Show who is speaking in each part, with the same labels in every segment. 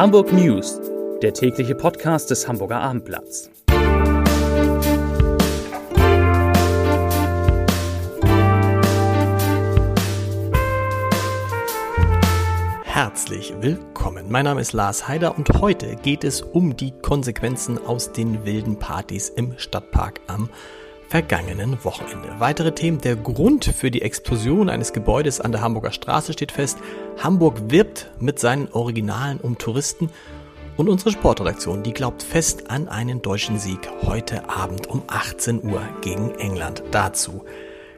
Speaker 1: Hamburg News, der tägliche Podcast des Hamburger Abendblatts.
Speaker 2: Herzlich willkommen. Mein Name ist Lars Heider und heute geht es um die Konsequenzen aus den wilden Partys im Stadtpark am vergangenen Wochenende. Weitere Themen. Der Grund für die Explosion eines Gebäudes an der Hamburger Straße steht fest. Hamburg wirbt mit seinen Originalen um Touristen. Und unsere Sportredaktion, die glaubt fest an einen deutschen Sieg heute Abend um 18 Uhr gegen England. Dazu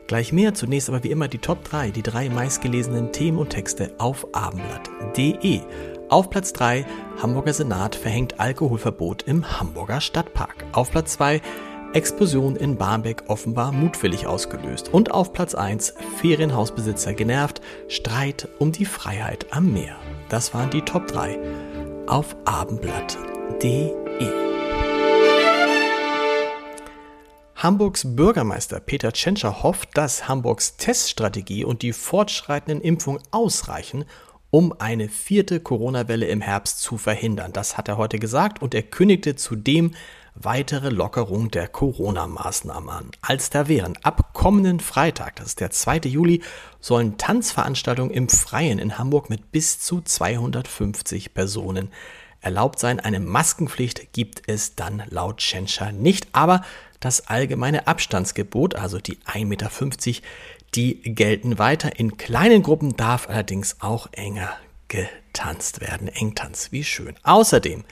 Speaker 2: gleich mehr. Zunächst aber wie immer die Top 3, die drei meistgelesenen Themen und Texte auf abendblatt.de. Auf Platz 3 Hamburger Senat verhängt Alkoholverbot im Hamburger Stadtpark. Auf Platz 2 Explosion in Barmbek offenbar mutwillig ausgelöst. Und auf Platz 1 Ferienhausbesitzer genervt, Streit um die Freiheit am Meer. Das waren die Top 3 auf abendblatt.de. Hamburgs Bürgermeister Peter Tschentscher hofft, dass Hamburgs Teststrategie und die fortschreitenden Impfungen ausreichen, um eine vierte Corona-Welle im Herbst zu verhindern. Das hat er heute gesagt und er kündigte zudem weitere Lockerung der Corona-Maßnahmen an. Als da wären ab kommenden Freitag, das ist der 2. Juli, sollen Tanzveranstaltungen im Freien in Hamburg mit bis zu 250 Personen erlaubt sein. Eine Maskenpflicht gibt es dann laut Tschentscher nicht, aber das allgemeine Abstandsgebot, also die 1,50 Meter, die gelten weiter. In kleinen Gruppen darf allerdings auch enger getanzt werden. Engtanz, wie schön. Außerdem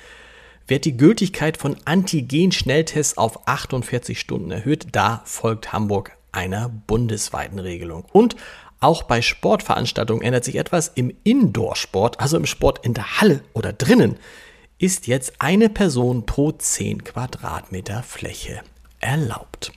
Speaker 2: wird die Gültigkeit von Antigen-Schnelltests auf 48 Stunden erhöht. Da folgt Hamburg einer bundesweiten Regelung. Und auch bei Sportveranstaltungen ändert sich etwas. Im Indoor-Sport, also im Sport in der Halle oder drinnen, ist jetzt eine Person pro 10 Quadratmeter Fläche erlaubt.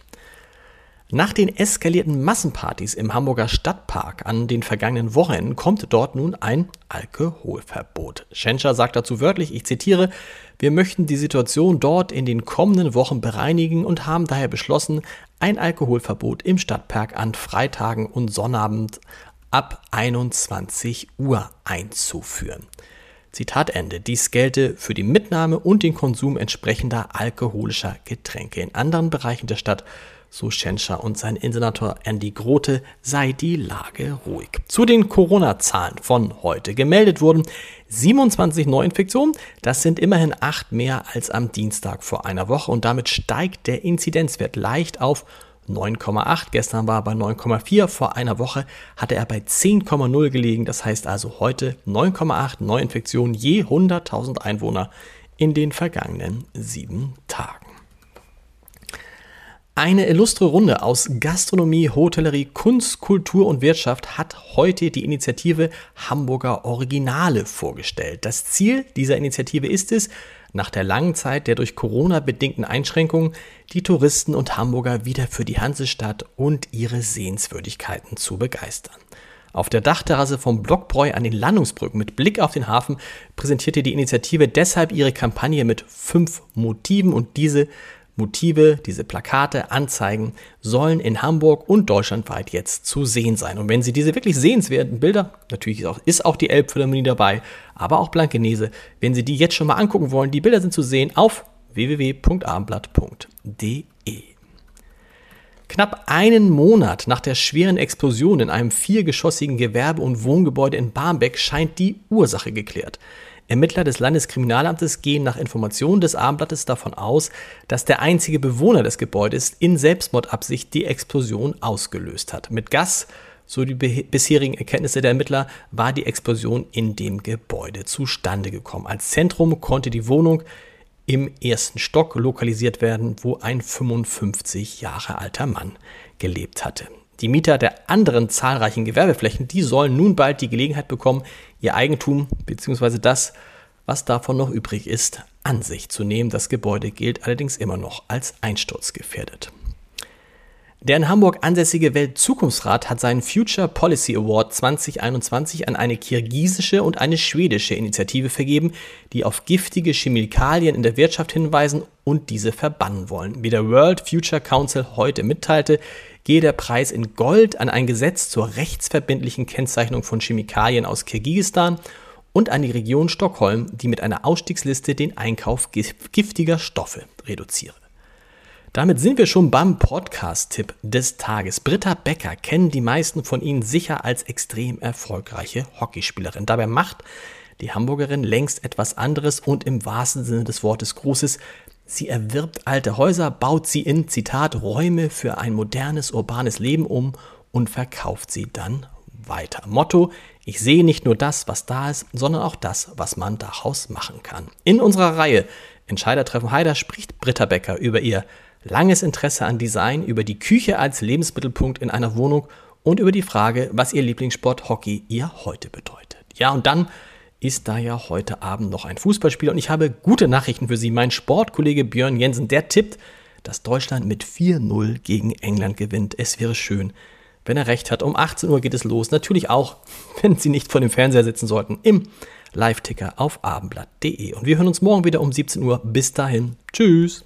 Speaker 2: Nach den eskalierten Massenpartys im Hamburger Stadtpark an den vergangenen Wochenenden kommt dort nun ein Alkoholverbot. Schenscher sagt dazu wörtlich, ich zitiere, wir möchten die Situation dort in den kommenden Wochen bereinigen und haben daher beschlossen, ein Alkoholverbot im Stadtpark an Freitagen und Sonnabend ab 21 Uhr einzuführen. Zitat Ende. Dies gelte für die Mitnahme und den Konsum entsprechender alkoholischer Getränke. In anderen Bereichen der Stadt so Schenscher und sein Insenator Andy Grote, sei die Lage ruhig. Zu den Corona-Zahlen von heute. Gemeldet wurden 27 Neuinfektionen. Das sind immerhin acht mehr als am Dienstag vor einer Woche und damit steigt der Inzidenzwert leicht auf 9,8. Gestern war er bei 9,4. Vor einer Woche hatte er bei 10,0 gelegen. Das heißt also heute 9,8 Neuinfektionen je 100.000 Einwohner in den vergangenen sieben Tagen. Eine illustre Runde aus Gastronomie, Hotellerie, Kunst, Kultur und Wirtschaft hat heute die Initiative Hamburger Originale vorgestellt. Das Ziel dieser Initiative ist es, nach der langen Zeit der durch Corona bedingten Einschränkungen die Touristen und Hamburger wieder für die Hansestadt und ihre Sehenswürdigkeiten zu begeistern. Auf der Dachterrasse vom Blockbräu an den Landungsbrücken mit Blick auf den Hafen präsentierte die Initiative deshalb ihre Kampagne mit fünf Motiven und diese Motive, diese Plakate, Anzeigen sollen in Hamburg und deutschlandweit jetzt zu sehen sein. Und wenn Sie diese wirklich sehenswerten Bilder, natürlich ist auch, ist auch die Elbphilharmonie dabei, aber auch Blankenese, wenn Sie die jetzt schon mal angucken wollen, die Bilder sind zu sehen auf www.abendblatt.de. Knapp einen Monat nach der schweren Explosion in einem viergeschossigen Gewerbe- und Wohngebäude in Barmbek scheint die Ursache geklärt. Ermittler des Landeskriminalamtes gehen nach Informationen des Abendblattes davon aus, dass der einzige Bewohner des Gebäudes in Selbstmordabsicht die Explosion ausgelöst hat. Mit Gas, so die bisherigen Erkenntnisse der Ermittler, war die Explosion in dem Gebäude zustande gekommen. Als Zentrum konnte die Wohnung im ersten Stock lokalisiert werden, wo ein 55 Jahre alter Mann gelebt hatte. Die Mieter der anderen zahlreichen Gewerbeflächen, die sollen nun bald die Gelegenheit bekommen, ihr Eigentum bzw. das, was davon noch übrig ist, an sich zu nehmen. Das Gebäude gilt allerdings immer noch als einsturzgefährdet. Der in Hamburg ansässige Weltzukunftsrat hat seinen Future Policy Award 2021 an eine kirgisische und eine schwedische Initiative vergeben, die auf giftige Chemikalien in der Wirtschaft hinweisen und diese verbannen wollen. Wie der World Future Council heute mitteilte, gehe der Preis in Gold an ein Gesetz zur rechtsverbindlichen Kennzeichnung von Chemikalien aus Kirgisistan und eine Region Stockholm, die mit einer Ausstiegsliste den Einkauf giftiger Stoffe reduziere. Damit sind wir schon beim Podcast-Tipp des Tages. Britta Becker kennen die meisten von Ihnen sicher als extrem erfolgreiche Hockeyspielerin. Dabei macht die Hamburgerin längst etwas anderes und im wahrsten Sinne des Wortes Großes. Sie erwirbt alte Häuser, baut sie in, Zitat, Räume für ein modernes, urbanes Leben um und verkauft sie dann weiter. Motto, ich sehe nicht nur das, was da ist, sondern auch das, was man daraus machen kann. In unserer Reihe Entscheidertreffen Heider spricht Britta Becker über ihr langes Interesse an Design, über die Küche als Lebensmittelpunkt in einer Wohnung und über die Frage, was ihr Lieblingssport Hockey ihr heute bedeutet. Ja, und dann ist da ja heute Abend noch ein Fußballspiel und ich habe gute Nachrichten für Sie. Mein Sportkollege Björn Jensen, der tippt, dass Deutschland mit 4-0 gegen England gewinnt. Es wäre schön, wenn er recht hat. Um 18 Uhr geht es los. Natürlich auch, wenn Sie nicht vor dem Fernseher sitzen sollten, im Live-Ticker auf abendblatt.de. Und wir hören uns morgen wieder um 17 Uhr. Bis dahin. Tschüss.